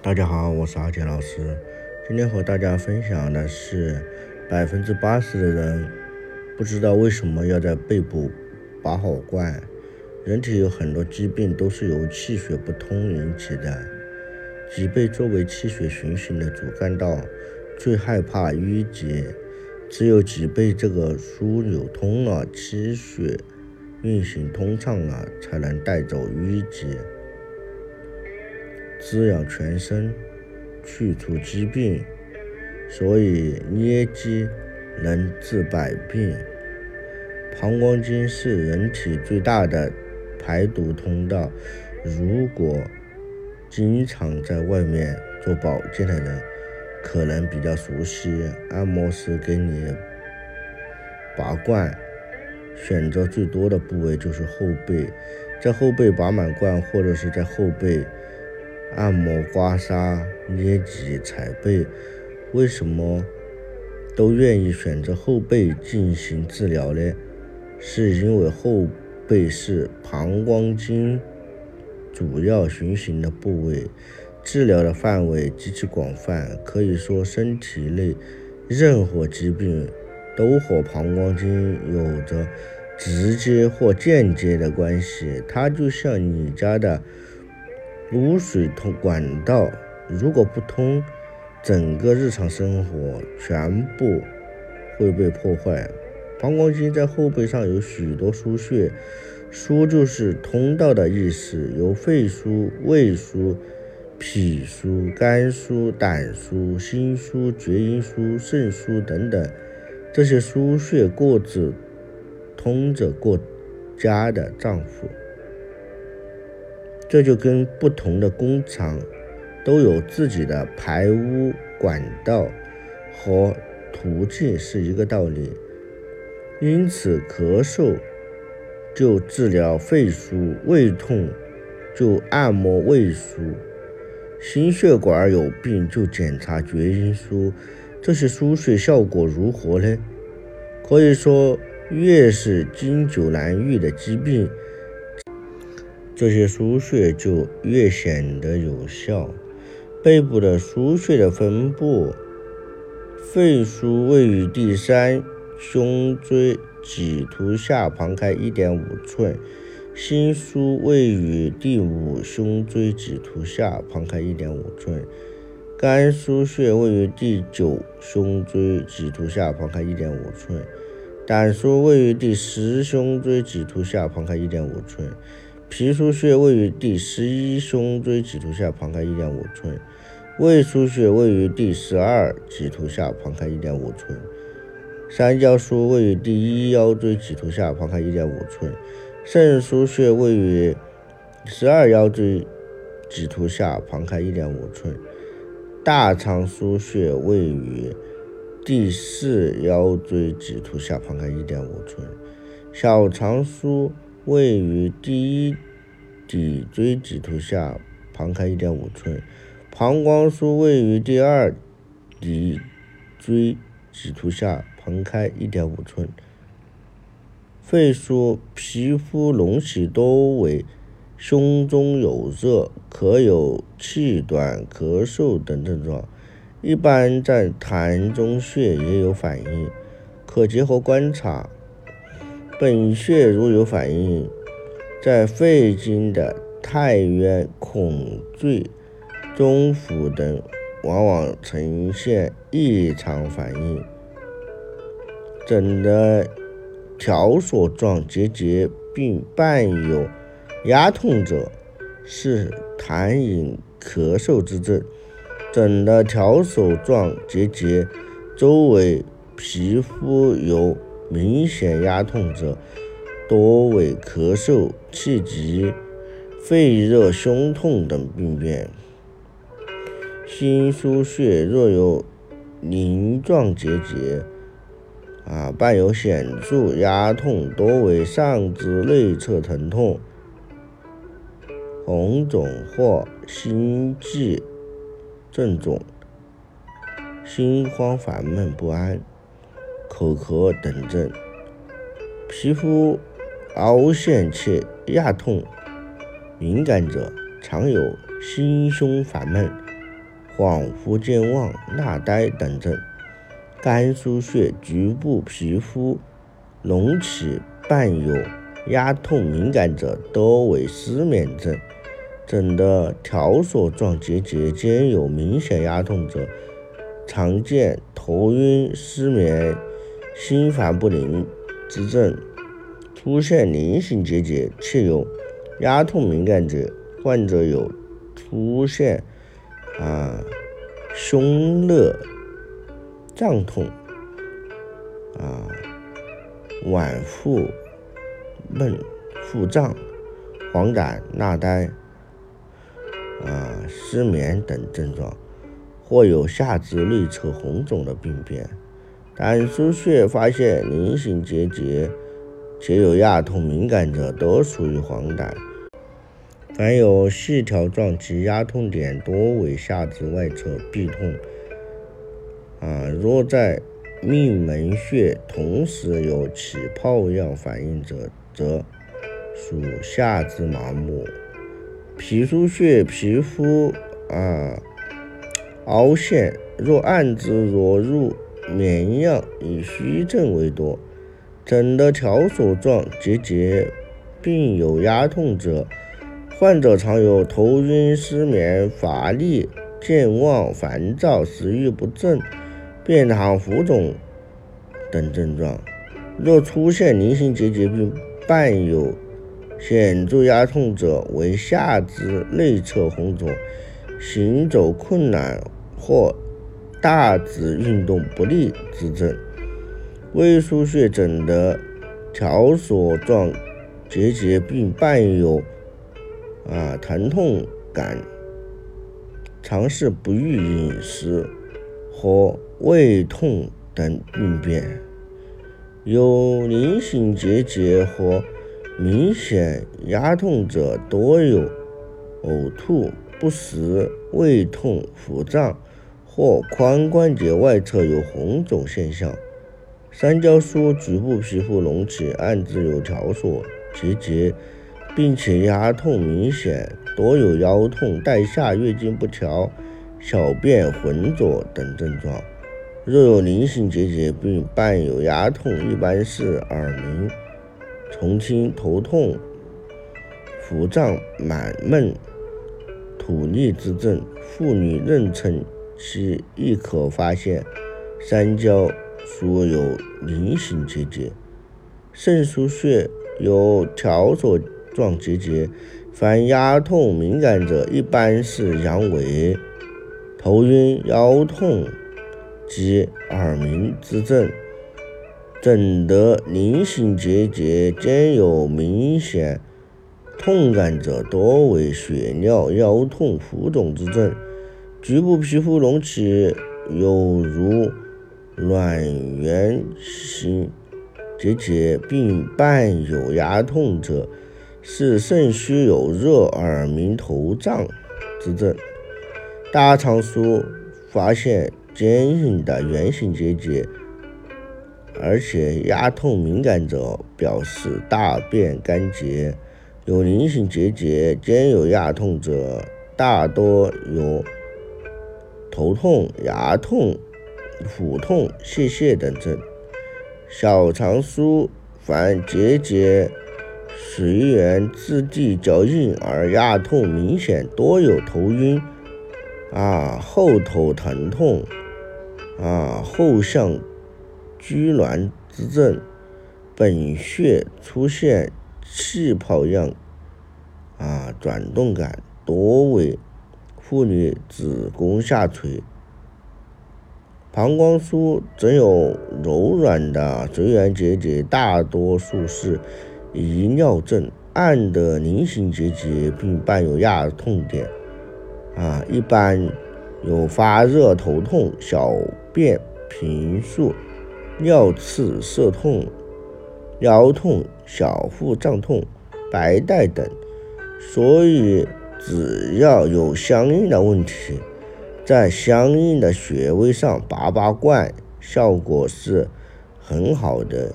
大家好，我是阿杰老师。今天和大家分享的是，百分之八十的人不知道为什么要在背部拔好罐。人体有很多疾病都是由气血不通引起的。脊背作为气血循行的主干道，最害怕淤结。只有脊背这个枢纽通了，气血运行通畅了，才能带走淤结，滋养全身，去除疾病。所以捏肌能治百病。膀胱经是人体最大的排毒通道，如果经常在外面做保健的人。可能比较熟悉，按摩师给你拔罐，选择最多的部位就是后背，在后背拔满罐，或者是在后背按摩、刮痧、捏脊、踩背。为什么都愿意选择后背进行治疗呢？是因为后背是膀胱经主要循行的部位。治疗的范围极其广泛，可以说身体内任何疾病都和膀胱经有着直接或间接的关系。它就像你家的污水通管道，如果不通，整个日常生活全部会被破坏。膀胱经在后背上有许多腧穴，腧就是通道的意思，有肺腧、胃腧。脾腧、肝腧、胆腧、心腧、厥阴腧、肾腧等等，这些腧穴各自通着各家的脏腑，这就跟不同的工厂都有自己的排污管道和途径是一个道理。因此，咳嗽就治疗肺腧，胃痛就按摩胃腧。心血管有病就检查厥阴腧，这些腧穴效果如何呢？可以说，越是经久难愈的疾病，这些腧穴就越显得有效。背部的腧穴的分布：肺腧位于第三胸椎棘突下旁开一点五寸。心腧位于第五胸椎棘突下旁开一点五寸，肝腧穴位于第九胸椎棘突下旁开一点五寸，胆腧位于第十胸椎棘突下旁开一点五寸，脾腧穴位于第十一胸椎棘突下旁开一点五寸，胃腧穴位于第十二棘突下旁开一点五寸，三焦腧位于第一腰椎棘突下旁开一点五寸。肾腧穴位于十二腰椎棘突下旁开一点五寸，大肠腧穴位于第四腰椎棘突下旁开一点五寸，小肠腧位于第一骶椎棘突下旁开一点五寸，膀胱腧位于第二骶椎棘突下旁开一点五寸。肺腧皮肤隆起多为胸中有热，可有气短、咳嗽等症状。一般在痰中穴也有反应，可结合观察。本穴如有反应，在肺经的太渊、孔最、中府等，往往呈现异常反应。诊的。条索状结节并伴有压痛者，是痰饮咳嗽之症。诊的条索状结节周围皮肤有明显压痛者，多为咳嗽、气急、肺热、胸痛等病变。心腧穴若有鳞状结节。啊，伴有显著压痛，多为上肢内侧疼痛、红肿或心悸症状，心慌烦闷不安、口渴等症。皮肤凹陷且压痛敏感者，常有心胸烦闷、恍惚健忘、纳呆等症。肝腧穴局部皮肤隆起伴有压痛敏感者，多为失眠症。枕的条索状结节兼有明显压痛者，常见头晕、失眠、心烦不宁之症。出现菱形结节且有压痛敏感者，患者有出现啊胸热胀痛啊脘腹闷、腹胀、黄疸、纳呆。啊，失眠等症状，或有下肢内侧红肿的病变。胆腧穴发现菱形结节且有压痛敏感者，多属于黄疸。凡有细条状及压痛点，多为下肢外侧痹痛。啊，若在命门穴同时有起泡样反应者，则属下肢麻木。脾腧穴皮肤啊凹陷，若按之若入绵样，以虚症为多。诊的条索状结节并有压痛者，患者常有头晕、失眠、乏力、健忘、烦躁、食欲不振、便溏、浮肿等症状。若出现菱形结节并伴有显著压痛者为下肢内侧红肿、行走困难或大指运动不利之症。胃腧穴诊的条索状结节并伴有啊疼痛感，常是不欲饮食或胃痛等病变。有菱形结节或明显压痛者多有呕吐、不食、胃痛、腹胀，或髋关节外侧有红肿现象。三焦腧局部皮肤隆起，暗自有条索结节，并且压痛明显，多有腰痛、带下、月经不调、小便浑浊等症状。若有菱形结节并伴有压痛，一般是耳鸣。重听头痛、腹胀、满闷、吐逆之症，妇女妊娠其亦可发现三焦属有菱形结节。肾腧穴有条索状结节，凡压痛敏感者，一般是阳痿、头晕、腰痛及耳鸣之症。诊得菱形结节兼有明显痛感者，多为血尿、腰痛、浮肿之症。局部皮肤隆起，有如卵圆形结节，并伴有压痛者，是肾虚有热、耳鸣、头胀之症。大肠腧发现坚硬的圆形结节。而且压痛敏感者表示大便干结，有菱形结节兼有压痛者，大多有头痛、牙痛、腹痛、泄泻等症。小肠舒凡结节随缘质地较硬而压痛明显，多有头晕啊、后头疼痛啊、后项。拘挛之症，本穴出现气泡样啊转动感，多为妇女子宫下垂。膀胱舒则有柔软的随缘结节，大多数是遗尿症。按的菱形结节并伴有压痛点啊，一般有发热、头痛、小便频数。尿刺、涩痛、腰痛、小腹胀痛、白带等，所以只要有相应的问题，在相应的穴位上拔拔罐，效果是很好的。